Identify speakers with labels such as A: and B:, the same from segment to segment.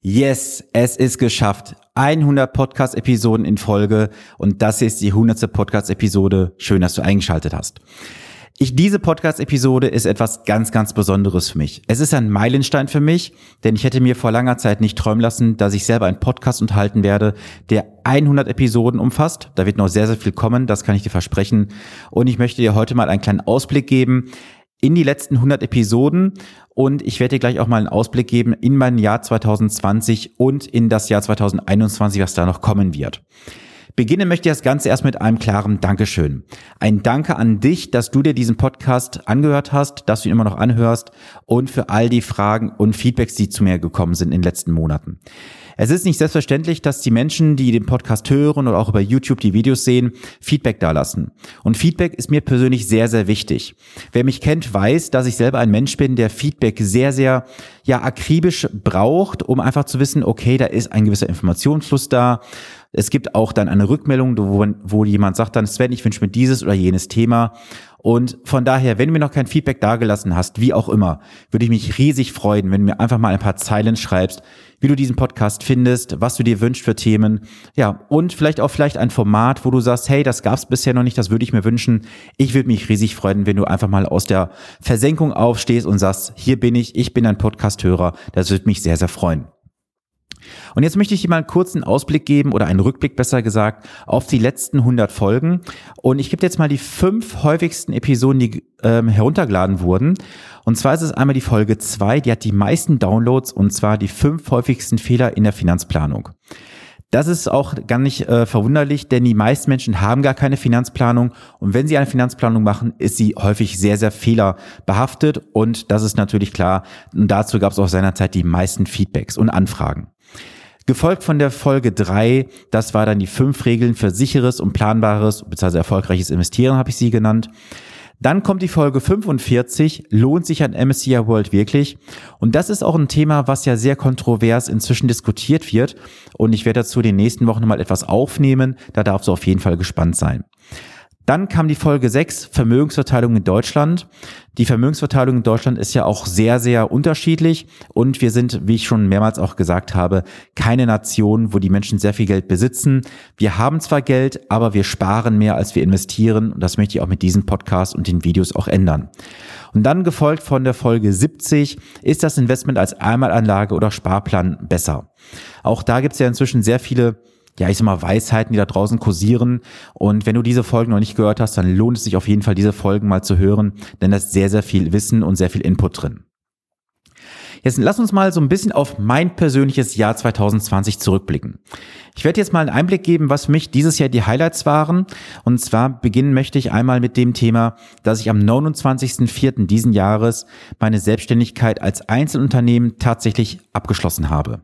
A: Yes, es ist geschafft. 100 Podcast-Episoden in Folge und das ist die 100. Podcast-Episode. Schön, dass du eingeschaltet hast. Ich, diese Podcast-Episode ist etwas ganz, ganz Besonderes für mich. Es ist ein Meilenstein für mich, denn ich hätte mir vor langer Zeit nicht träumen lassen, dass ich selber einen Podcast unterhalten werde, der 100 Episoden umfasst. Da wird noch sehr, sehr viel kommen, das kann ich dir versprechen. Und ich möchte dir heute mal einen kleinen Ausblick geben in die letzten 100 Episoden und ich werde dir gleich auch mal einen Ausblick geben in mein Jahr 2020 und in das Jahr 2021, was da noch kommen wird. Beginnen möchte ich das Ganze erst mit einem klaren Dankeschön. Ein Danke an dich, dass du dir diesen Podcast angehört hast, dass du ihn immer noch anhörst und für all die Fragen und Feedbacks, die zu mir gekommen sind in den letzten Monaten. Es ist nicht selbstverständlich, dass die Menschen, die den Podcast hören oder auch über YouTube die Videos sehen, Feedback dalassen. Und Feedback ist mir persönlich sehr, sehr wichtig. Wer mich kennt, weiß, dass ich selber ein Mensch bin, der Feedback sehr, sehr, ja, akribisch braucht, um einfach zu wissen, okay, da ist ein gewisser Informationsfluss da. Es gibt auch dann eine Rückmeldung, wo, wo jemand sagt dann, Sven, ich wünsche mir dieses oder jenes Thema. Und von daher, wenn du mir noch kein Feedback dagelassen hast, wie auch immer, würde ich mich riesig freuen, wenn du mir einfach mal ein paar Zeilen schreibst, wie du diesen Podcast findest, was du dir wünschst für Themen. Ja, und vielleicht auch vielleicht ein Format, wo du sagst, hey, das gab es bisher noch nicht, das würde ich mir wünschen. Ich würde mich riesig freuen, wenn du einfach mal aus der Versenkung aufstehst und sagst, hier bin ich, ich bin ein Podcast-Hörer. Das würde mich sehr, sehr freuen. Und jetzt möchte ich dir mal einen kurzen Ausblick geben oder einen Rückblick besser gesagt auf die letzten 100 Folgen. Und ich gebe dir jetzt mal die fünf häufigsten Episoden, die ähm, heruntergeladen wurden. Und zwar ist es einmal die Folge 2, die hat die meisten Downloads und zwar die fünf häufigsten Fehler in der Finanzplanung. Das ist auch gar nicht äh, verwunderlich, denn die meisten Menschen haben gar keine Finanzplanung und wenn sie eine Finanzplanung machen, ist sie häufig sehr, sehr fehlerbehaftet und das ist natürlich klar. Und dazu gab es auch seinerzeit die meisten Feedbacks und Anfragen. Gefolgt von der Folge drei, das war dann die fünf Regeln für sicheres und planbares bzw. erfolgreiches Investieren, habe ich sie genannt. Dann kommt die Folge 45, lohnt sich ein MSCI World wirklich? Und das ist auch ein Thema, was ja sehr kontrovers inzwischen diskutiert wird. Und ich werde dazu in den nächsten Wochen mal etwas aufnehmen. Da darfst du auf jeden Fall gespannt sein. Dann kam die Folge 6, Vermögensverteilung in Deutschland. Die Vermögensverteilung in Deutschland ist ja auch sehr, sehr unterschiedlich und wir sind, wie ich schon mehrmals auch gesagt habe, keine Nation, wo die Menschen sehr viel Geld besitzen. Wir haben zwar Geld, aber wir sparen mehr, als wir investieren und das möchte ich auch mit diesem Podcast und den Videos auch ändern. Und dann gefolgt von der Folge 70, ist das Investment als Einmalanlage oder Sparplan besser? Auch da gibt es ja inzwischen sehr viele ja, ich sag mal, Weisheiten, die da draußen kursieren. Und wenn du diese Folgen noch nicht gehört hast, dann lohnt es sich auf jeden Fall, diese Folgen mal zu hören, denn da ist sehr, sehr viel Wissen und sehr viel Input drin. Jetzt lass uns mal so ein bisschen auf mein persönliches Jahr 2020 zurückblicken. Ich werde jetzt mal einen Einblick geben, was für mich dieses Jahr die Highlights waren. Und zwar beginnen möchte ich einmal mit dem Thema, dass ich am 29.04. diesen Jahres meine Selbstständigkeit als Einzelunternehmen tatsächlich abgeschlossen habe.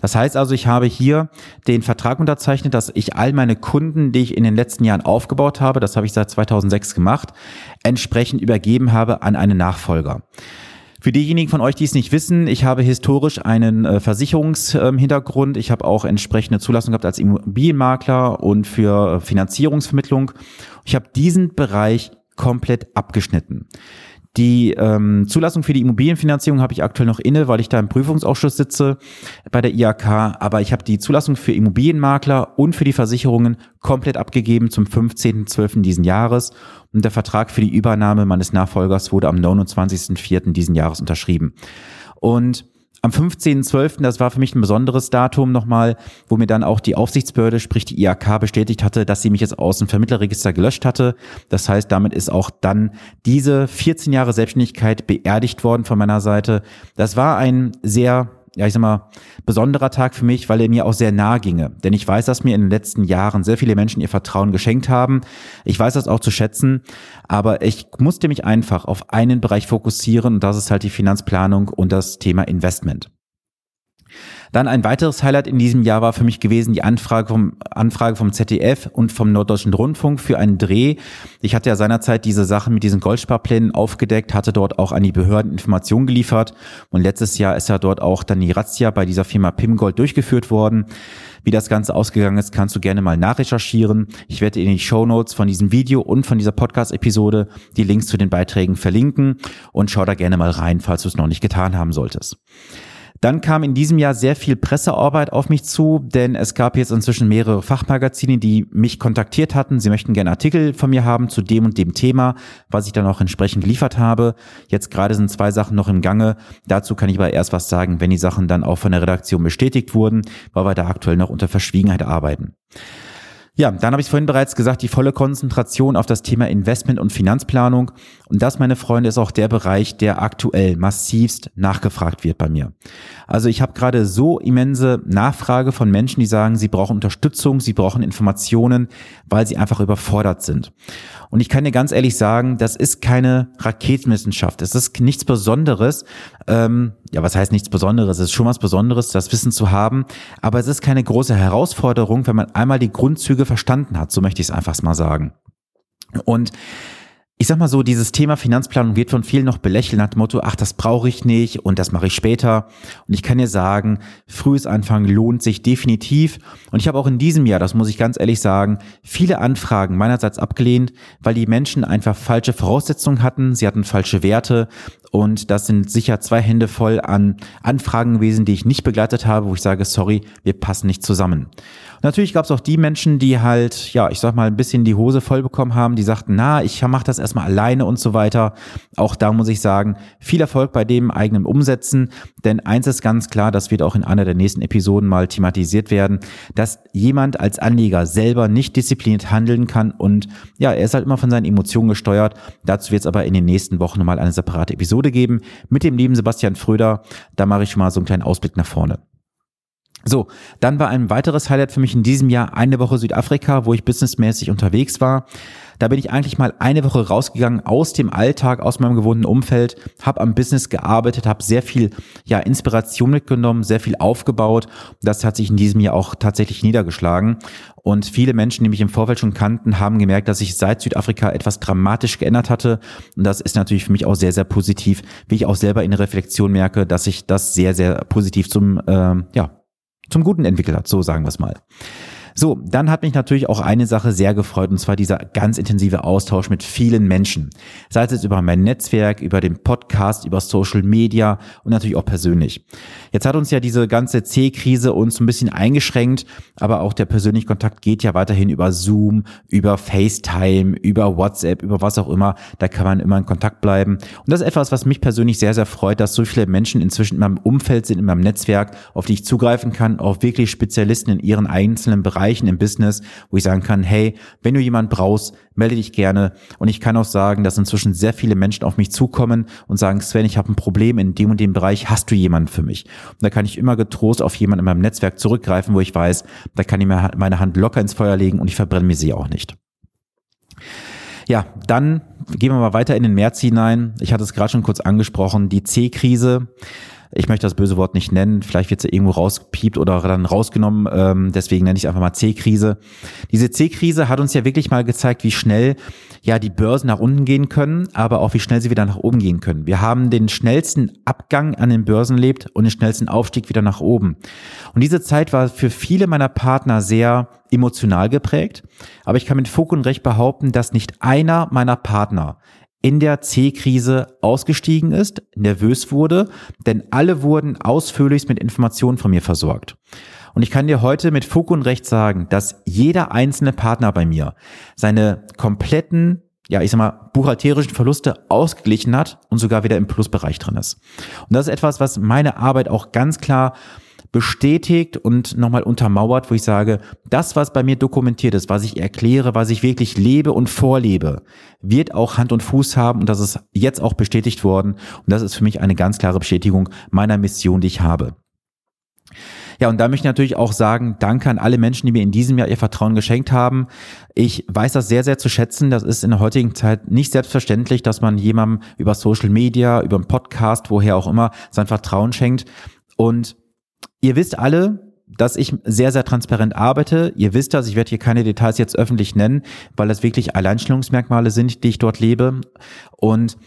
A: Das heißt also, ich habe hier den Vertrag unterzeichnet, dass ich all meine Kunden, die ich in den letzten Jahren aufgebaut habe, das habe ich seit 2006 gemacht, entsprechend übergeben habe an einen Nachfolger. Für diejenigen von euch, die es nicht wissen, ich habe historisch einen äh, Versicherungshintergrund. Ähm, ich habe auch entsprechende Zulassung gehabt als Immobilienmakler und für äh, Finanzierungsvermittlung. Ich habe diesen Bereich komplett abgeschnitten. Die ähm, Zulassung für die Immobilienfinanzierung habe ich aktuell noch inne, weil ich da im Prüfungsausschuss sitze bei der IAK. Aber ich habe die Zulassung für Immobilienmakler und für die Versicherungen komplett abgegeben zum 15.12. diesen Jahres. Und der Vertrag für die Übernahme meines Nachfolgers wurde am 29.04. diesen Jahres unterschrieben. Und am 15.12., das war für mich ein besonderes Datum nochmal, wo mir dann auch die Aufsichtsbehörde, sprich die IAK, bestätigt hatte, dass sie mich jetzt aus dem Vermittlerregister gelöscht hatte. Das heißt, damit ist auch dann diese 14 Jahre Selbstständigkeit beerdigt worden von meiner Seite. Das war ein sehr ja, ich sag mal, besonderer Tag für mich, weil er mir auch sehr nahe ginge. Denn ich weiß, dass mir in den letzten Jahren sehr viele Menschen ihr Vertrauen geschenkt haben. Ich weiß das auch zu schätzen, aber ich musste mich einfach auf einen Bereich fokussieren und das ist halt die Finanzplanung und das Thema Investment. Dann ein weiteres Highlight in diesem Jahr war für mich gewesen die Anfrage vom, Anfrage vom ZDF und vom Norddeutschen Rundfunk für einen Dreh. Ich hatte ja seinerzeit diese Sachen mit diesen Goldsparplänen aufgedeckt, hatte dort auch an die Behörden Informationen geliefert und letztes Jahr ist ja dort auch dann die Razzia bei dieser Firma Pimgold durchgeführt worden. Wie das Ganze ausgegangen ist, kannst du gerne mal nachrecherchieren. Ich werde in die Show Notes von diesem Video und von dieser Podcast-Episode die Links zu den Beiträgen verlinken und schau da gerne mal rein, falls du es noch nicht getan haben solltest. Dann kam in diesem Jahr sehr viel Pressearbeit auf mich zu, denn es gab jetzt inzwischen mehrere Fachmagazine, die mich kontaktiert hatten. Sie möchten gerne Artikel von mir haben zu dem und dem Thema, was ich dann auch entsprechend geliefert habe. Jetzt gerade sind zwei Sachen noch im Gange. Dazu kann ich aber erst was sagen, wenn die Sachen dann auch von der Redaktion bestätigt wurden, weil wir da aktuell noch unter Verschwiegenheit arbeiten. Ja, dann habe ich vorhin bereits gesagt, die volle Konzentration auf das Thema Investment und Finanzplanung. Und das, meine Freunde, ist auch der Bereich, der aktuell massivst nachgefragt wird bei mir. Also ich habe gerade so immense Nachfrage von Menschen, die sagen, sie brauchen Unterstützung, sie brauchen Informationen, weil sie einfach überfordert sind. Und ich kann dir ganz ehrlich sagen, das ist keine Raketenwissenschaft. Es ist nichts Besonderes. Ähm, ja, was heißt nichts Besonderes? Es ist schon was Besonderes, das Wissen zu haben. Aber es ist keine große Herausforderung, wenn man einmal die Grundzüge verstanden hat. So möchte ich es einfach mal sagen. Und ich sag mal so, dieses Thema Finanzplanung wird von vielen noch belächelt nach dem Motto, ach, das brauche ich nicht und das mache ich später. Und ich kann dir sagen, frühes Anfangen lohnt sich definitiv. Und ich habe auch in diesem Jahr, das muss ich ganz ehrlich sagen, viele Anfragen meinerseits abgelehnt, weil die Menschen einfach falsche Voraussetzungen hatten, sie hatten falsche Werte und das sind sicher zwei Hände voll an Anfragen gewesen, die ich nicht begleitet habe, wo ich sage, sorry, wir passen nicht zusammen. Und natürlich gab es auch die Menschen, die halt, ja, ich sag mal, ein bisschen die Hose voll bekommen haben, die sagten, na, ich mache das erstmal alleine und so weiter. Auch da muss ich sagen, viel Erfolg bei dem eigenen Umsetzen, denn eins ist ganz klar, das wird auch in einer der nächsten Episoden mal thematisiert werden, dass jemand als Anleger selber nicht diszipliniert handeln kann und ja, er ist halt immer von seinen Emotionen gesteuert. Dazu wird es aber in den nächsten Wochen nochmal eine separate Episode Episode geben mit dem lieben Sebastian Fröder. Da mache ich mal so einen kleinen Ausblick nach vorne. So, dann war ein weiteres Highlight für mich in diesem Jahr eine Woche Südafrika, wo ich businessmäßig unterwegs war. Da bin ich eigentlich mal eine Woche rausgegangen aus dem Alltag, aus meinem gewohnten Umfeld, habe am Business gearbeitet, habe sehr viel ja, Inspiration mitgenommen, sehr viel aufgebaut. Das hat sich in diesem Jahr auch tatsächlich niedergeschlagen. Und viele Menschen, die mich im Vorfeld schon kannten, haben gemerkt, dass sich seit Südafrika etwas dramatisch geändert hatte. Und das ist natürlich für mich auch sehr, sehr positiv, wie ich auch selber in der Reflexion merke, dass sich das sehr, sehr positiv zum, äh, ja, zum Guten entwickelt hat, so sagen wir es mal. So, dann hat mich natürlich auch eine Sache sehr gefreut, und zwar dieser ganz intensive Austausch mit vielen Menschen. Sei es jetzt über mein Netzwerk, über den Podcast, über Social Media und natürlich auch persönlich. Jetzt hat uns ja diese ganze C-Krise uns ein bisschen eingeschränkt, aber auch der persönliche Kontakt geht ja weiterhin über Zoom, über FaceTime, über WhatsApp, über was auch immer. Da kann man immer in Kontakt bleiben. Und das ist etwas, was mich persönlich sehr, sehr freut, dass so viele Menschen inzwischen in meinem Umfeld sind, in meinem Netzwerk, auf die ich zugreifen kann, auch wirklich Spezialisten in ihren einzelnen Bereichen Bereichen im Business, wo ich sagen kann, hey, wenn du jemand brauchst, melde dich gerne. Und ich kann auch sagen, dass inzwischen sehr viele Menschen auf mich zukommen und sagen, Sven, ich habe ein Problem in dem und dem Bereich, hast du jemanden für mich? Und da kann ich immer getrost auf jemanden in meinem Netzwerk zurückgreifen, wo ich weiß, da kann ich mir meine Hand locker ins Feuer legen und ich verbrenne mir sie auch nicht. Ja, dann gehen wir mal weiter in den März hinein. Ich hatte es gerade schon kurz angesprochen, die C-Krise. Ich möchte das böse Wort nicht nennen. Vielleicht wird sie irgendwo rausgepiept oder dann rausgenommen. Ähm, deswegen nenne ich es einfach mal C-Krise. Diese C-Krise hat uns ja wirklich mal gezeigt, wie schnell ja die Börsen nach unten gehen können, aber auch wie schnell sie wieder nach oben gehen können. Wir haben den schnellsten Abgang an den Börsen lebt und den schnellsten Aufstieg wieder nach oben. Und diese Zeit war für viele meiner Partner sehr emotional geprägt. Aber ich kann mit Fug und Recht behaupten, dass nicht einer meiner Partner in der C-Krise ausgestiegen ist, nervös wurde, denn alle wurden ausführlichst mit Informationen von mir versorgt. Und ich kann dir heute mit Fug und Recht sagen, dass jeder einzelne Partner bei mir seine kompletten, ja, ich sag mal, buchhalterischen Verluste ausgeglichen hat und sogar wieder im Plusbereich drin ist. Und das ist etwas, was meine Arbeit auch ganz klar bestätigt und nochmal untermauert, wo ich sage, das, was bei mir dokumentiert ist, was ich erkläre, was ich wirklich lebe und vorlebe, wird auch Hand und Fuß haben und das ist jetzt auch bestätigt worden. Und das ist für mich eine ganz klare Bestätigung meiner Mission, die ich habe. Ja, und da möchte ich natürlich auch sagen, danke an alle Menschen, die mir in diesem Jahr ihr Vertrauen geschenkt haben. Ich weiß das sehr, sehr zu schätzen. Das ist in der heutigen Zeit nicht selbstverständlich, dass man jemandem über Social Media, über einen Podcast, woher auch immer, sein Vertrauen schenkt. Und Ihr wisst alle, dass ich sehr, sehr transparent arbeite. Ihr wisst das, ich werde hier keine Details jetzt öffentlich nennen, weil das wirklich Alleinstellungsmerkmale sind, die ich dort lebe. Und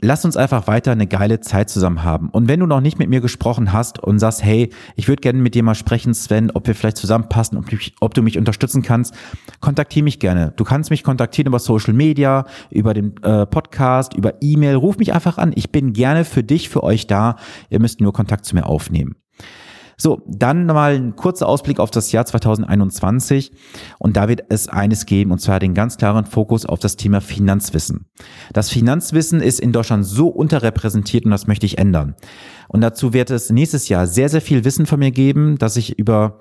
A: lass uns einfach weiter eine geile Zeit zusammen haben. Und wenn du noch nicht mit mir gesprochen hast und sagst, hey, ich würde gerne mit dir mal sprechen, Sven, ob wir vielleicht zusammenpassen, ob, mich, ob du mich unterstützen kannst, kontaktiere mich gerne. Du kannst mich kontaktieren über Social Media, über den äh, Podcast, über E-Mail. Ruf mich einfach an. Ich bin gerne für dich, für euch da. Ihr müsst nur Kontakt zu mir aufnehmen. So, dann mal ein kurzer Ausblick auf das Jahr 2021 und da wird es eines geben und zwar den ganz klaren Fokus auf das Thema Finanzwissen. Das Finanzwissen ist in Deutschland so unterrepräsentiert und das möchte ich ändern. Und dazu wird es nächstes Jahr sehr, sehr viel Wissen von mir geben, dass ich über,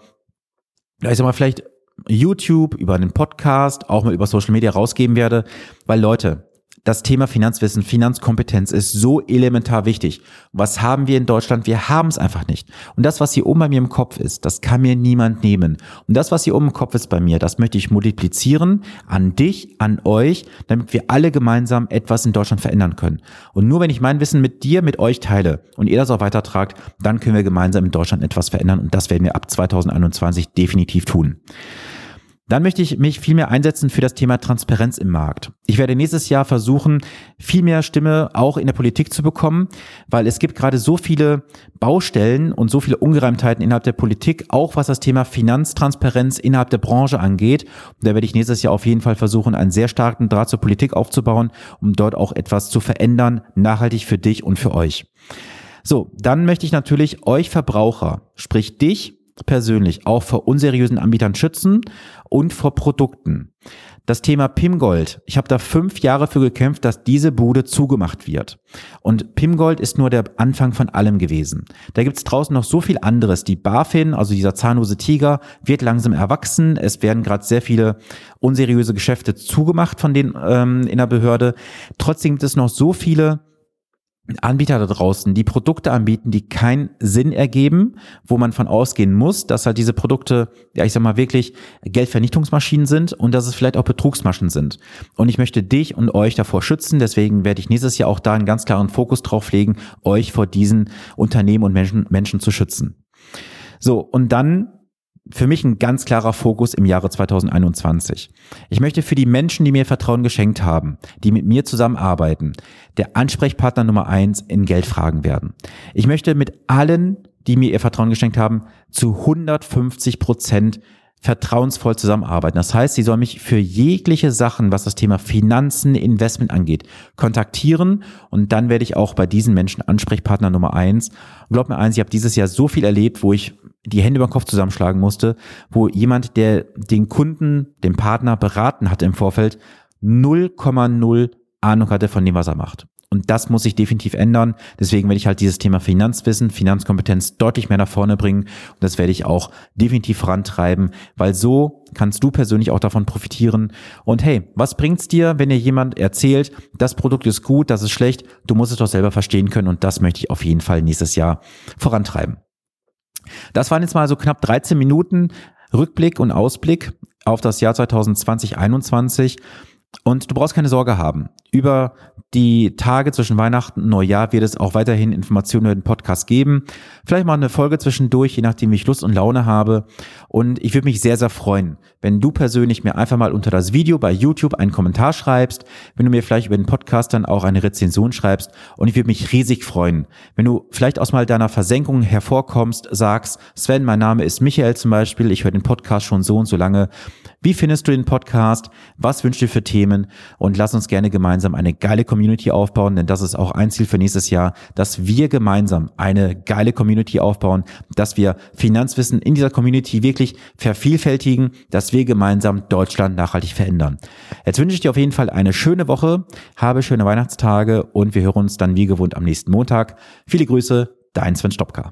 A: ich sag mal, vielleicht YouTube, über einen Podcast, auch mal über Social Media rausgeben werde, weil Leute, das Thema Finanzwissen, Finanzkompetenz ist so elementar wichtig. Was haben wir in Deutschland? Wir haben es einfach nicht. Und das, was hier oben bei mir im Kopf ist, das kann mir niemand nehmen. Und das, was hier oben im Kopf ist bei mir, das möchte ich multiplizieren an dich, an euch, damit wir alle gemeinsam etwas in Deutschland verändern können. Und nur wenn ich mein Wissen mit dir, mit euch teile und ihr das auch weitertragt, dann können wir gemeinsam in Deutschland etwas verändern. Und das werden wir ab 2021 definitiv tun. Dann möchte ich mich viel mehr einsetzen für das Thema Transparenz im Markt. Ich werde nächstes Jahr versuchen, viel mehr Stimme auch in der Politik zu bekommen, weil es gibt gerade so viele Baustellen und so viele Ungereimtheiten innerhalb der Politik, auch was das Thema Finanztransparenz innerhalb der Branche angeht. Und da werde ich nächstes Jahr auf jeden Fall versuchen, einen sehr starken Draht zur Politik aufzubauen, um dort auch etwas zu verändern, nachhaltig für dich und für euch. So, dann möchte ich natürlich euch Verbraucher, sprich dich persönlich auch vor unseriösen Anbietern schützen und vor Produkten. Das Thema Pimgold. Ich habe da fünf Jahre für gekämpft, dass diese Bude zugemacht wird. Und Pimgold ist nur der Anfang von allem gewesen. Da gibt's draußen noch so viel anderes. Die BaFin, also dieser zahnlose Tiger, wird langsam erwachsen. Es werden gerade sehr viele unseriöse Geschäfte zugemacht von den ähm, in der Behörde. Trotzdem gibt es noch so viele Anbieter da draußen, die Produkte anbieten, die keinen Sinn ergeben, wo man von ausgehen muss, dass halt diese Produkte, ja, ich sag mal wirklich Geldvernichtungsmaschinen sind und dass es vielleicht auch Betrugsmaschen sind. Und ich möchte dich und euch davor schützen, deswegen werde ich nächstes Jahr auch da einen ganz klaren Fokus drauf legen, euch vor diesen Unternehmen und Menschen, Menschen zu schützen. So, und dann für mich ein ganz klarer Fokus im Jahre 2021. Ich möchte für die Menschen, die mir Vertrauen geschenkt haben, die mit mir zusammenarbeiten, der Ansprechpartner Nummer eins in Geldfragen werden. Ich möchte mit allen, die mir ihr Vertrauen geschenkt haben, zu 150 Prozent vertrauensvoll zusammenarbeiten. Das heißt, sie sollen mich für jegliche Sachen, was das Thema Finanzen, Investment angeht, kontaktieren und dann werde ich auch bei diesen Menschen Ansprechpartner Nummer eins. Und glaub mir eins, ich habe dieses Jahr so viel erlebt, wo ich die Hände über den Kopf zusammenschlagen musste, wo jemand, der den Kunden, den Partner beraten hatte im Vorfeld, 0,0 Ahnung hatte von dem, was er macht. Und das muss sich definitiv ändern. Deswegen werde ich halt dieses Thema Finanzwissen, Finanzkompetenz deutlich mehr nach vorne bringen. Und das werde ich auch definitiv vorantreiben, weil so kannst du persönlich auch davon profitieren. Und hey, was bringt's dir, wenn dir jemand erzählt, das Produkt ist gut, das ist schlecht? Du musst es doch selber verstehen können. Und das möchte ich auf jeden Fall nächstes Jahr vorantreiben. Das waren jetzt mal so knapp 13 Minuten Rückblick und Ausblick auf das Jahr 2020, 2021. Und du brauchst keine Sorge haben. Über die Tage zwischen Weihnachten und Neujahr wird es auch weiterhin Informationen über den Podcast geben. Vielleicht mal eine Folge zwischendurch, je nachdem, wie ich Lust und Laune habe. Und ich würde mich sehr, sehr freuen, wenn du persönlich mir einfach mal unter das Video bei YouTube einen Kommentar schreibst, wenn du mir vielleicht über den Podcast dann auch eine Rezension schreibst. Und ich würde mich riesig freuen, wenn du vielleicht aus mal deiner Versenkung hervorkommst, sagst, Sven, mein Name ist Michael zum Beispiel, ich höre den Podcast schon so und so lange. Wie findest du den Podcast? Was wünschst du für Themen? Und lass uns gerne gemeinsam eine geile Community aufbauen, denn das ist auch ein Ziel für nächstes Jahr, dass wir gemeinsam eine geile Community aufbauen, dass wir Finanzwissen in dieser Community wirklich vervielfältigen, dass wir gemeinsam Deutschland nachhaltig verändern. Jetzt wünsche ich dir auf jeden Fall eine schöne Woche, habe schöne Weihnachtstage und wir hören uns dann wie gewohnt am nächsten Montag. Viele Grüße, dein Sven Stopka.